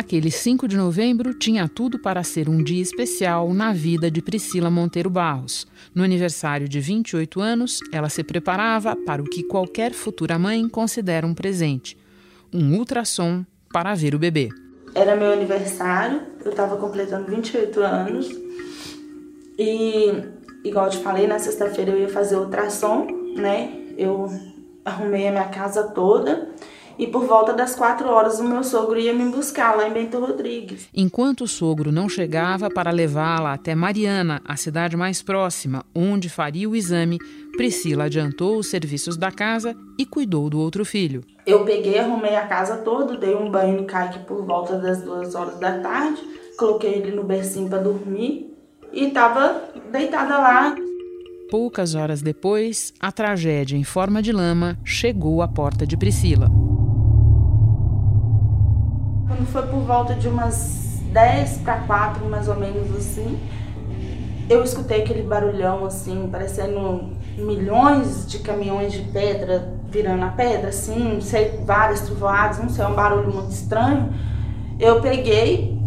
Aquele 5 de novembro tinha tudo para ser um dia especial na vida de Priscila Monteiro Barros. No aniversário de 28 anos, ela se preparava para o que qualquer futura mãe considera um presente: um ultrassom para ver o bebê. Era meu aniversário, eu estava completando 28 anos e, igual eu te falei, na sexta-feira eu ia fazer ultrassom, né? Eu arrumei a minha casa toda e por volta das quatro horas o meu sogro ia me buscar lá em Bento Rodrigues. Enquanto o sogro não chegava para levá-la até Mariana, a cidade mais próxima, onde faria o exame, Priscila adiantou os serviços da casa e cuidou do outro filho. Eu peguei, arrumei a casa toda, dei um banho no Kaique por volta das duas horas da tarde, coloquei ele no bercinho para dormir e estava deitada lá. Poucas horas depois, a tragédia em forma de lama chegou à porta de Priscila. Quando foi por volta de umas 10 para 4, mais ou menos assim, eu escutei aquele barulhão assim, parecendo milhões de caminhões de pedra virando a pedra, assim, não sei, várias trovoadas, não sei, é um barulho muito estranho. Eu peguei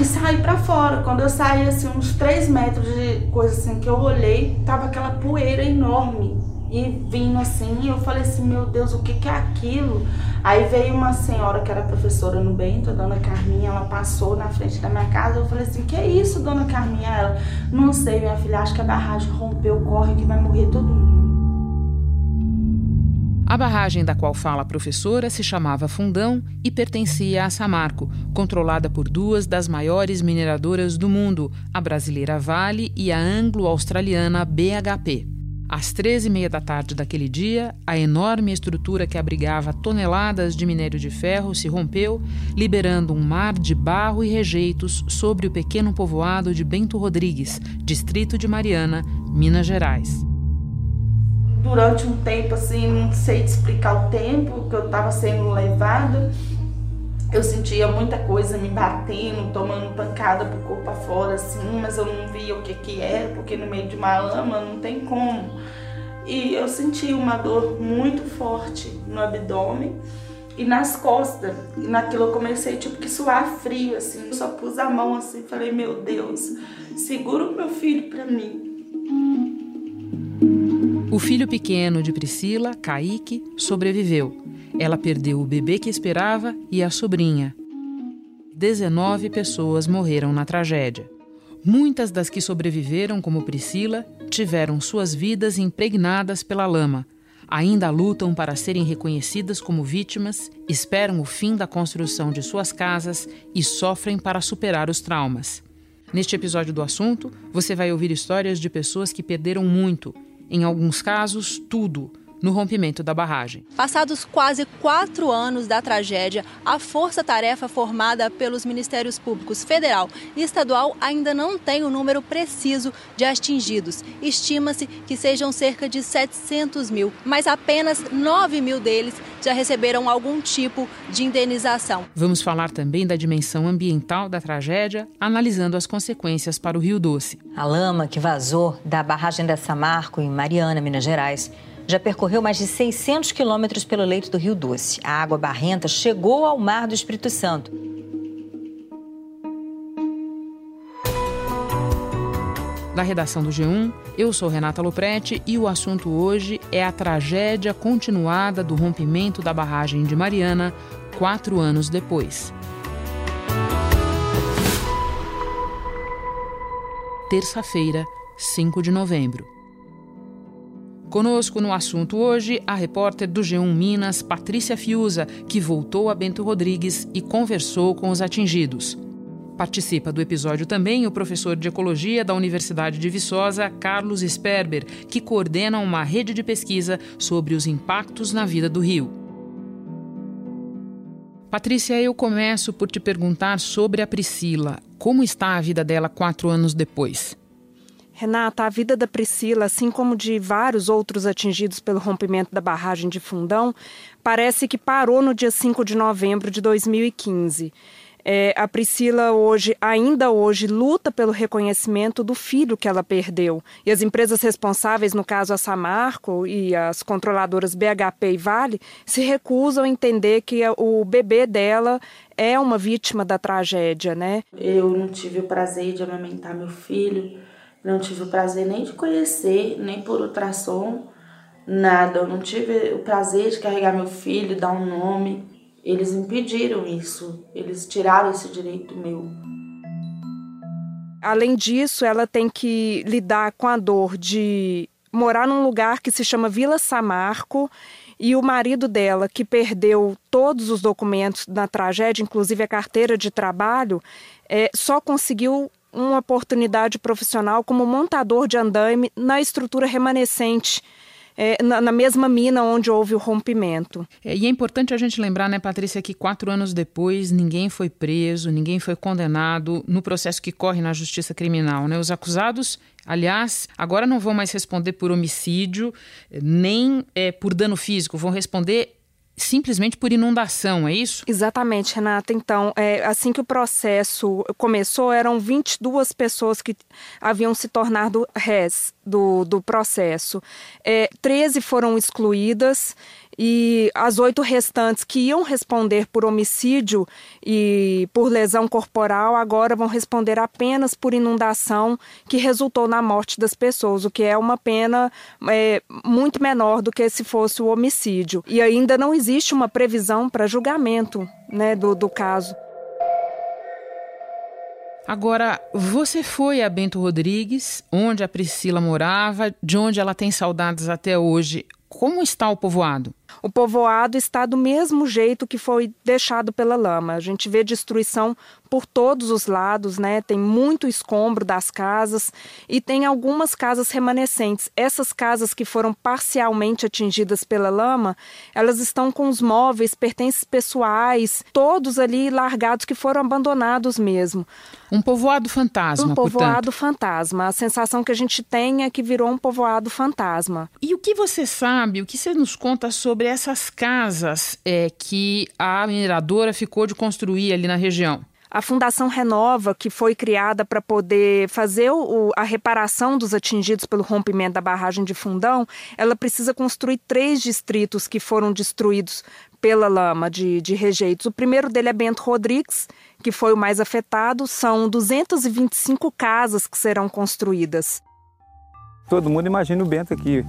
e saí para fora. Quando eu saí, assim, uns 3 metros de coisa assim, que eu olhei, tava aquela poeira enorme e vindo assim, eu falei assim, meu Deus, o que, que é aquilo? Aí veio uma senhora que era professora no Bento, a dona Carminha, ela passou na frente da minha casa, eu falei assim, que é isso, dona Carminha? Ela, não sei, minha filha, acho que a barragem rompeu, corre que vai morrer todo mundo. A barragem da qual fala a professora se chamava Fundão e pertencia a Samarco, controlada por duas das maiores mineradoras do mundo, a brasileira Vale e a anglo-australiana BHP. Às treze e meia da tarde daquele dia, a enorme estrutura que abrigava toneladas de minério de ferro se rompeu, liberando um mar de barro e rejeitos sobre o pequeno povoado de Bento Rodrigues, distrito de Mariana, Minas Gerais. Durante um tempo, assim, não sei te explicar o tempo que eu estava sendo levada, eu sentia muita coisa me batendo, tomando pancada pro corpo afora, assim, mas eu não via o que que era, porque no meio de uma lama não tem como. E eu senti uma dor muito forte no abdômen e nas costas. E naquilo eu comecei tipo que suar frio, assim. Eu só pus a mão assim, falei, meu Deus, segura o meu filho para mim. O filho pequeno de Priscila, Kaique, sobreviveu ela perdeu o bebê que esperava e a sobrinha. 19 pessoas morreram na tragédia. Muitas das que sobreviveram, como Priscila, tiveram suas vidas impregnadas pela lama. Ainda lutam para serem reconhecidas como vítimas, esperam o fim da construção de suas casas e sofrem para superar os traumas. Neste episódio do assunto, você vai ouvir histórias de pessoas que perderam muito, em alguns casos, tudo no rompimento da barragem. Passados quase quatro anos da tragédia, a força-tarefa formada pelos Ministérios Públicos Federal e Estadual ainda não tem o número preciso de atingidos. Estima-se que sejam cerca de 700 mil, mas apenas 9 mil deles já receberam algum tipo de indenização. Vamos falar também da dimensão ambiental da tragédia, analisando as consequências para o Rio Doce. A lama que vazou da barragem da Samarco, em Mariana, Minas Gerais, já percorreu mais de 600 quilômetros pelo leito do Rio Doce. A água barrenta chegou ao mar do Espírito Santo. Da redação do G1, eu sou Renata Loprete e o assunto hoje é a tragédia continuada do rompimento da barragem de Mariana quatro anos depois. Terça-feira, 5 de novembro. Conosco no assunto hoje a repórter do G1 Minas, Patrícia Fiuza, que voltou a Bento Rodrigues e conversou com os atingidos. Participa do episódio também o professor de Ecologia da Universidade de Viçosa, Carlos Sperber, que coordena uma rede de pesquisa sobre os impactos na vida do rio. Patrícia, eu começo por te perguntar sobre a Priscila. Como está a vida dela quatro anos depois? Renata, a vida da Priscila, assim como de vários outros atingidos pelo rompimento da barragem de Fundão, parece que parou no dia 5 de novembro de 2015. É, a Priscila hoje, ainda hoje, luta pelo reconhecimento do filho que ela perdeu. E as empresas responsáveis, no caso a Samarco e as controladoras BHP e Vale, se recusam a entender que o bebê dela é uma vítima da tragédia, né? Eu não tive o prazer de amamentar meu filho, não tive o prazer nem de conhecer, nem por ultrassom, nada. Eu não tive o prazer de carregar meu filho, dar um nome. Eles impediram isso, eles tiraram esse direito meu. Além disso, ela tem que lidar com a dor de morar num lugar que se chama Vila Samarco e o marido dela, que perdeu todos os documentos na tragédia, inclusive a carteira de trabalho, é, só conseguiu uma oportunidade profissional como montador de andaime na estrutura remanescente é, na, na, mesma mina onde houve o rompimento. É, e é importante a gente lembrar, né, Patrícia, que quatro anos depois ninguém foi preso, ninguém foi condenado no processo que corre na justiça criminal. Né? Os acusados Aliás, agora não vão mais responder por homicídio, nem é, por dano físico, vão responder simplesmente por inundação, é isso? Exatamente, Renata. Então, é, assim que o processo começou, eram 22 pessoas que haviam se tornado réis do, do processo. É, 13 foram excluídas e as oito restantes que iam responder por homicídio e por lesão corporal agora vão responder apenas por inundação que resultou na morte das pessoas, o que é uma pena é, muito menor do que se fosse o homicídio. E ainda não existe uma previsão para julgamento né, do, do caso. Agora, você foi a Bento Rodrigues, onde a Priscila morava, de onde ela tem saudades até hoje. Como está o povoado? O povoado está do mesmo jeito que foi deixado pela lama. A gente vê destruição por todos os lados, né? Tem muito escombro das casas e tem algumas casas remanescentes. Essas casas que foram parcialmente atingidas pela lama, elas estão com os móveis, pertences pessoais, todos ali largados que foram abandonados mesmo. Um povoado fantasma, Um povoado portanto. fantasma. A sensação que a gente tem é que virou um povoado fantasma. E o que você sabe, o que você nos conta sobre essas casas é, que a mineradora ficou de construir ali na região? A Fundação Renova, que foi criada para poder fazer o, a reparação dos atingidos pelo rompimento da barragem de Fundão, ela precisa construir três distritos que foram destruídos pela lama de, de rejeitos. O primeiro dele é Bento Rodrigues, que foi o mais afetado. São 225 casas que serão construídas. Todo mundo imagina o Bento aqui.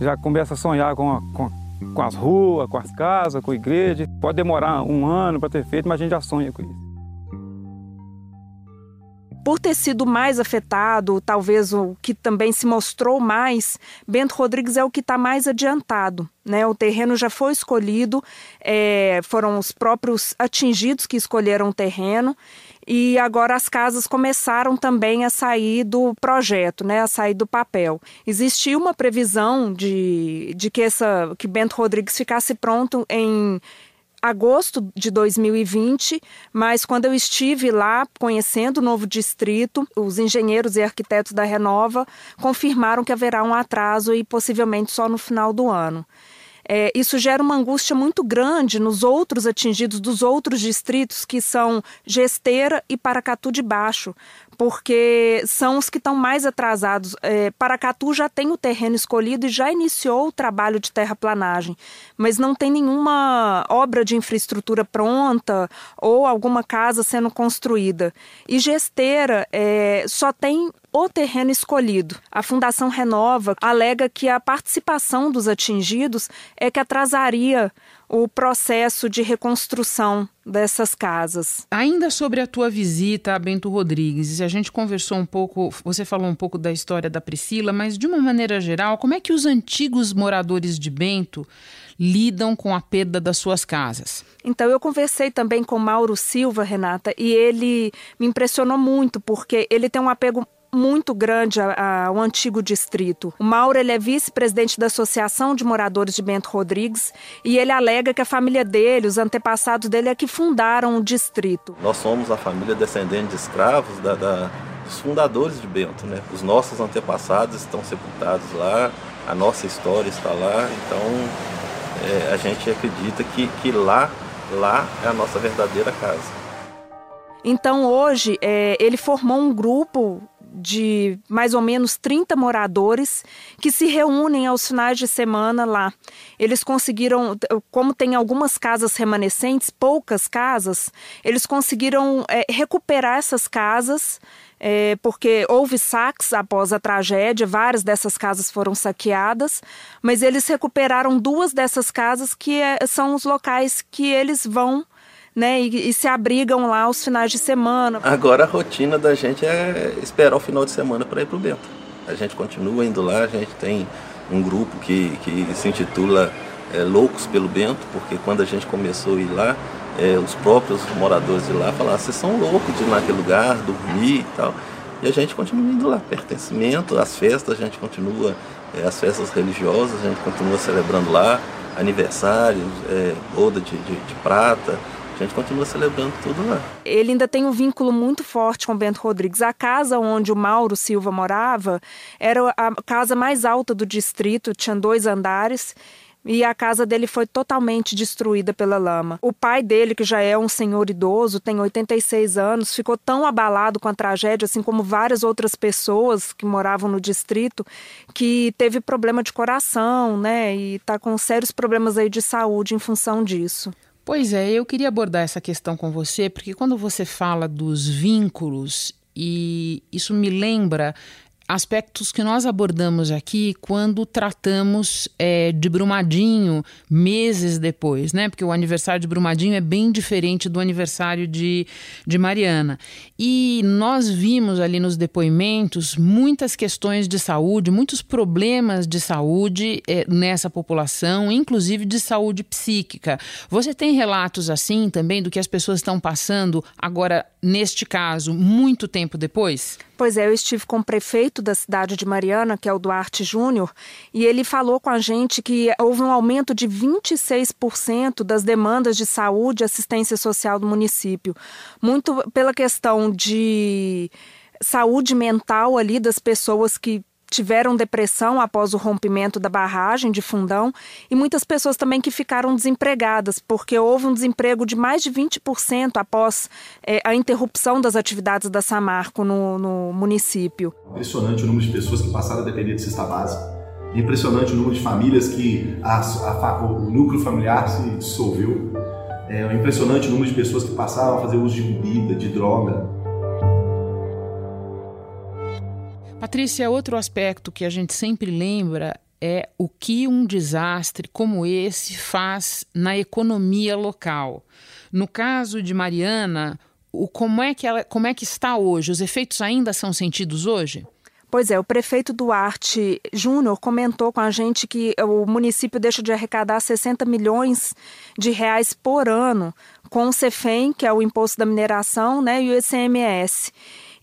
Já começa a sonhar com, a, com, com as ruas, com as casas, com a igreja. Pode demorar um ano para ter feito, mas a gente já sonha com isso por ter sido mais afetado, talvez o que também se mostrou mais, Bento Rodrigues é o que está mais adiantado. Né? O terreno já foi escolhido, é, foram os próprios atingidos que escolheram o terreno e agora as casas começaram também a sair do projeto, né, a sair do papel. Existia uma previsão de, de que, essa, que Bento Rodrigues ficasse pronto em agosto de 2020, mas quando eu estive lá conhecendo o novo distrito, os engenheiros e arquitetos da Renova confirmaram que haverá um atraso e possivelmente só no final do ano. É, isso gera uma angústia muito grande nos outros atingidos dos outros distritos, que são Gesteira e Paracatu de Baixo, porque são os que estão mais atrasados. É, Paracatu já tem o terreno escolhido e já iniciou o trabalho de terraplanagem, mas não tem nenhuma obra de infraestrutura pronta ou alguma casa sendo construída. E Gesteira é, só tem o terreno escolhido. A Fundação Renova alega que a participação dos atingidos é que atrasaria o processo de reconstrução dessas casas. Ainda sobre a tua visita a Bento Rodrigues, a gente conversou um pouco, você falou um pouco da história da Priscila, mas de uma maneira geral, como é que os antigos moradores de Bento lidam com a perda das suas casas? Então, eu conversei também com Mauro Silva, Renata, e ele me impressionou muito, porque ele tem um apego muito grande ao antigo distrito. O Mauro ele é vice-presidente da Associação de Moradores de Bento Rodrigues e ele alega que a família dele, os antepassados dele, é que fundaram o distrito. Nós somos a família descendente de escravos da, da, dos fundadores de Bento. Né? Os nossos antepassados estão sepultados lá, a nossa história está lá, então é, a gente acredita que, que lá, lá é a nossa verdadeira casa. Então hoje é, ele formou um grupo de mais ou menos 30 moradores que se reúnem aos finais de semana lá. Eles conseguiram, como tem algumas casas remanescentes, poucas casas, eles conseguiram é, recuperar essas casas. É, porque houve saques após a tragédia, várias dessas casas foram saqueadas, mas eles recuperaram duas dessas casas que é, são os locais que eles vão né? E, e, se abrigam lá os finais de semana. Agora a rotina da gente é esperar o final de semana para ir para o Bento. A gente continua indo lá, a gente tem um grupo que, que se intitula é, Loucos pelo Bento, porque quando a gente começou a ir lá, é, os próprios moradores de lá falaram, vocês são loucos de ir naquele lugar, dormir e tal. E a gente continua indo lá, pertencimento, as festas, a gente continua, é, as festas religiosas, a gente continua celebrando lá, aniversários, é, boda de, de, de prata, a gente continua celebrando tudo lá. Ele ainda tem um vínculo muito forte com Bento Rodrigues. A casa onde o Mauro Silva morava era a casa mais alta do distrito, tinha dois andares e a casa dele foi totalmente destruída pela lama. O pai dele, que já é um senhor idoso, tem 86 anos, ficou tão abalado com a tragédia, assim como várias outras pessoas que moravam no distrito, que teve problema de coração, né? E está com sérios problemas aí de saúde em função disso. Pois é, eu queria abordar essa questão com você, porque quando você fala dos vínculos, e isso me lembra aspectos que nós abordamos aqui quando tratamos é, de Brumadinho meses depois, né? Porque o aniversário de Brumadinho é bem diferente do aniversário de, de Mariana. E nós vimos ali nos depoimentos muitas questões de saúde, muitos problemas de saúde é, nessa população, inclusive de saúde psíquica. Você tem relatos assim também do que as pessoas estão passando agora, neste caso, muito tempo depois? Pois é, eu estive com o prefeito da cidade de Mariana, que é o Duarte Júnior, e ele falou com a gente que houve um aumento de 26% das demandas de saúde e assistência social do município. Muito pela questão de saúde mental ali das pessoas que tiveram depressão após o rompimento da barragem de Fundão e muitas pessoas também que ficaram desempregadas, porque houve um desemprego de mais de 20% após é, a interrupção das atividades da Samarco no, no município. Impressionante o número de pessoas que passaram a depender de cesta básica. Impressionante o número de famílias que a, a, o núcleo familiar se dissolveu. É impressionante o número de pessoas que passaram a fazer uso de bebida, de droga. Patrícia, outro aspecto que a gente sempre lembra é o que um desastre como esse faz na economia local. No caso de Mariana, o, como, é que ela, como é que está hoje? Os efeitos ainda são sentidos hoje? Pois é, o prefeito Duarte Júnior comentou com a gente que o município deixa de arrecadar 60 milhões de reais por ano com o CEFEM, que é o imposto da mineração, né, e o ICMS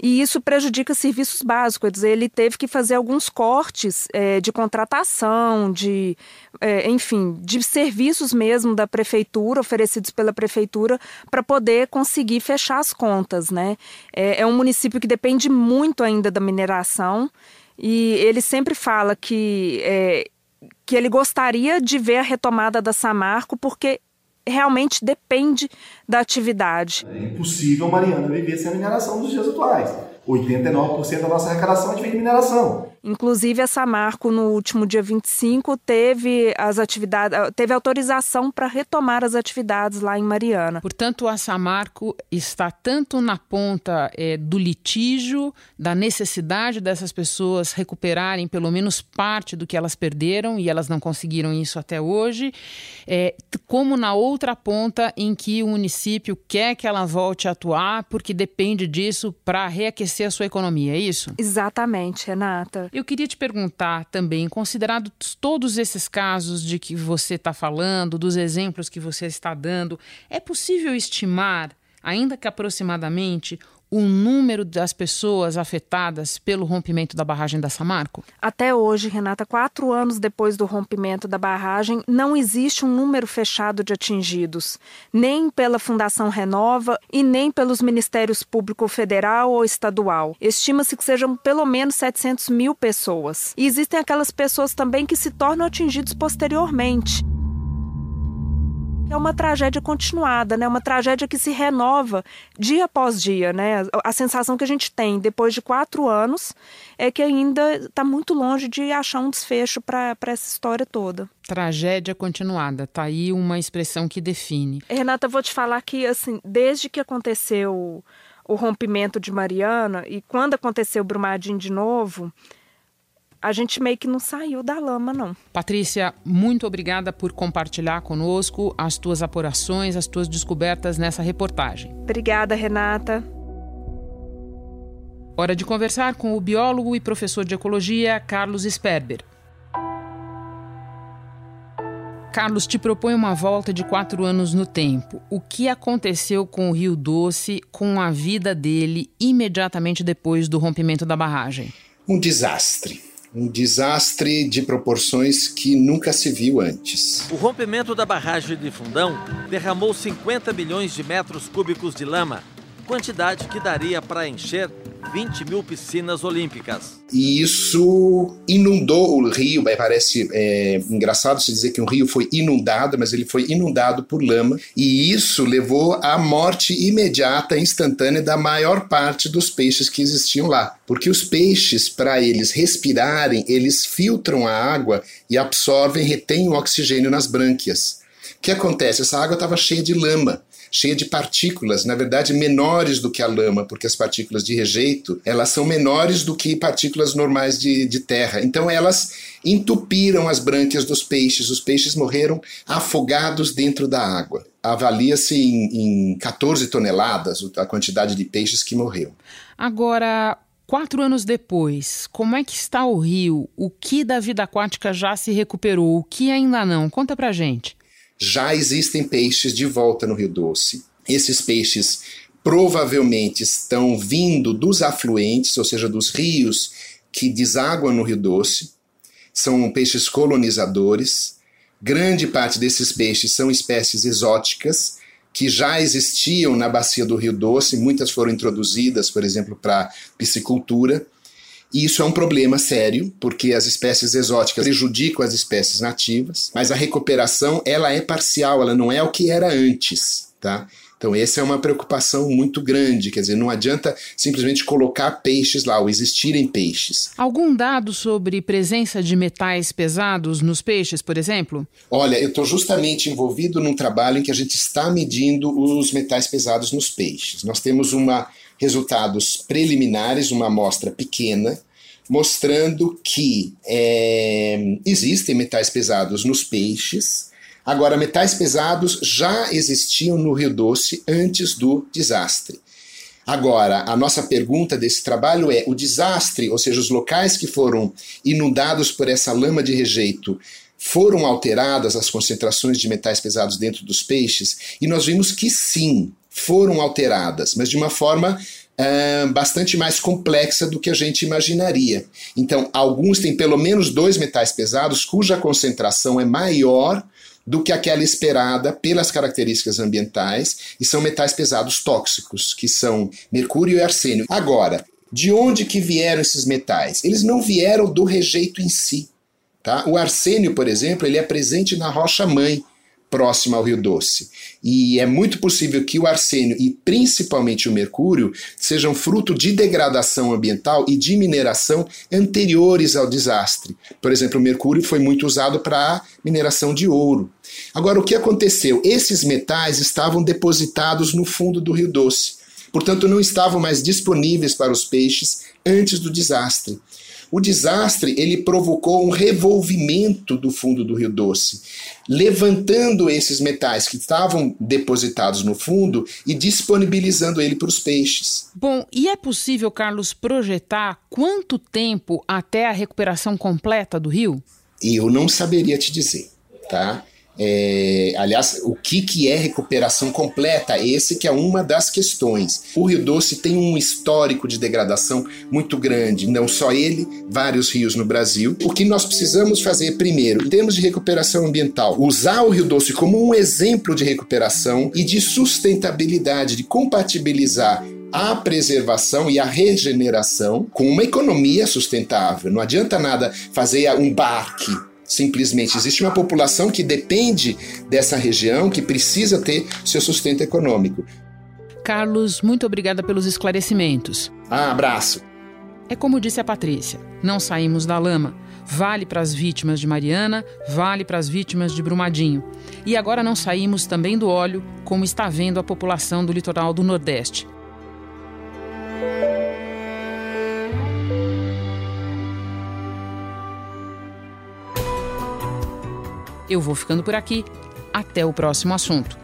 e isso prejudica serviços básicos. Ele teve que fazer alguns cortes é, de contratação, de, é, enfim, de serviços mesmo da prefeitura, oferecidos pela prefeitura, para poder conseguir fechar as contas. Né? É, é um município que depende muito ainda da mineração e ele sempre fala que é, que ele gostaria de ver a retomada da Samarco, porque realmente depende da atividade. É impossível Mariana viver sem a mineração dos dias atuais. 89% da nossa arrecadação vem de mineração. Inclusive, a Samarco, no último dia 25, teve as atividades, teve autorização para retomar as atividades lá em Mariana. Portanto, a Samarco está tanto na ponta é, do litígio, da necessidade dessas pessoas recuperarem pelo menos parte do que elas perderam, e elas não conseguiram isso até hoje, é, como na outra ponta em que o município quer que ela volte a atuar, porque depende disso para reaquecer a sua economia, é isso? Exatamente, Renata. Eu queria te perguntar também, considerado todos esses casos de que você está falando, dos exemplos que você está dando, é possível estimar, ainda que aproximadamente, o número das pessoas afetadas pelo rompimento da barragem da Samarco? Até hoje, Renata, quatro anos depois do rompimento da barragem, não existe um número fechado de atingidos, nem pela Fundação Renova e nem pelos Ministérios Público Federal ou Estadual. Estima-se que sejam pelo menos 700 mil pessoas. E existem aquelas pessoas também que se tornam atingidos posteriormente. É uma tragédia continuada, né? Uma tragédia que se renova dia após dia, né? A sensação que a gente tem depois de quatro anos é que ainda está muito longe de achar um desfecho para essa história toda. Tragédia continuada, tá aí uma expressão que define. Renata, vou te falar que assim, desde que aconteceu o rompimento de Mariana e quando aconteceu o Brumadinho de novo, a gente meio que não saiu da lama, não. Patrícia, muito obrigada por compartilhar conosco as tuas apurações, as tuas descobertas nessa reportagem. Obrigada, Renata. Hora de conversar com o biólogo e professor de ecologia Carlos Sperber. Carlos te propõe uma volta de quatro anos no tempo. O que aconteceu com o Rio Doce, com a vida dele imediatamente depois do rompimento da barragem? Um desastre um desastre de proporções que nunca se viu antes. O rompimento da barragem de Fundão derramou 50 milhões de metros cúbicos de lama, quantidade que daria para encher 20 mil piscinas olímpicas. E isso inundou o rio. Parece é, engraçado se dizer que um rio foi inundado, mas ele foi inundado por lama. E isso levou à morte imediata, instantânea da maior parte dos peixes que existiam lá. Porque os peixes, para eles respirarem, eles filtram a água e absorvem, retêm o oxigênio nas brânquias. O que acontece? Essa água estava cheia de lama cheia de partículas, na verdade menores do que a lama, porque as partículas de rejeito elas são menores do que partículas normais de, de terra. Então elas entupiram as brânquias dos peixes. Os peixes morreram afogados dentro da água. Avalia-se em, em 14 toneladas a quantidade de peixes que morreu. Agora, Quatro anos depois, como é que está o rio? O que da vida aquática já se recuperou? O que ainda não? Conta pra gente já existem peixes de volta no Rio Doce. Esses peixes provavelmente estão vindo dos afluentes, ou seja, dos rios que desaguam no Rio Doce. São peixes colonizadores. Grande parte desses peixes são espécies exóticas que já existiam na bacia do Rio Doce, muitas foram introduzidas, por exemplo, para piscicultura. E isso é um problema sério, porque as espécies exóticas prejudicam as espécies nativas, mas a recuperação ela é parcial, ela não é o que era antes, tá? Então, essa é uma preocupação muito grande, quer dizer, não adianta simplesmente colocar peixes lá, ou existirem peixes. Algum dado sobre presença de metais pesados nos peixes, por exemplo? Olha, eu estou justamente envolvido num trabalho em que a gente está medindo os metais pesados nos peixes. Nós temos uma resultados preliminares, uma amostra pequena, mostrando que é, existem metais pesados nos peixes. Agora, metais pesados já existiam no Rio Doce antes do desastre. Agora, a nossa pergunta desse trabalho é: o desastre, ou seja, os locais que foram inundados por essa lama de rejeito, foram alteradas as concentrações de metais pesados dentro dos peixes? E nós vimos que sim, foram alteradas, mas de uma forma uh, bastante mais complexa do que a gente imaginaria. Então, alguns têm pelo menos dois metais pesados cuja concentração é maior do que aquela esperada pelas características ambientais e são metais pesados tóxicos, que são mercúrio e arsênio. Agora, de onde que vieram esses metais? Eles não vieram do rejeito em si. Tá? O arsênio, por exemplo, ele é presente na rocha mãe, próxima ao Rio Doce. E é muito possível que o arsênio e principalmente o mercúrio sejam fruto de degradação ambiental e de mineração anteriores ao desastre. Por exemplo, o mercúrio foi muito usado para mineração de ouro. Agora, o que aconteceu? Esses metais estavam depositados no fundo do Rio Doce. Portanto, não estavam mais disponíveis para os peixes antes do desastre. O desastre ele provocou um revolvimento do fundo do Rio Doce, levantando esses metais que estavam depositados no fundo e disponibilizando ele para os peixes. Bom, e é possível, Carlos, projetar quanto tempo até a recuperação completa do rio? Eu não saberia te dizer, tá? É, aliás, o que, que é recuperação completa? Esse que é uma das questões. O Rio Doce tem um histórico de degradação muito grande, não só ele, vários rios no Brasil. O que nós precisamos fazer primeiro, em termos de recuperação ambiental, usar o Rio Doce como um exemplo de recuperação e de sustentabilidade, de compatibilizar a preservação e a regeneração com uma economia sustentável. Não adianta nada fazer um barque simplesmente. Existe uma população que depende dessa região, que precisa ter seu sustento econômico. Carlos, muito obrigada pelos esclarecimentos. Ah, abraço. É como disse a Patrícia: não saímos da lama. Vale para as vítimas de Mariana, vale para as vítimas de Brumadinho. E agora não saímos também do óleo, como está vendo a população do litoral do Nordeste. Eu vou ficando por aqui. Até o próximo assunto.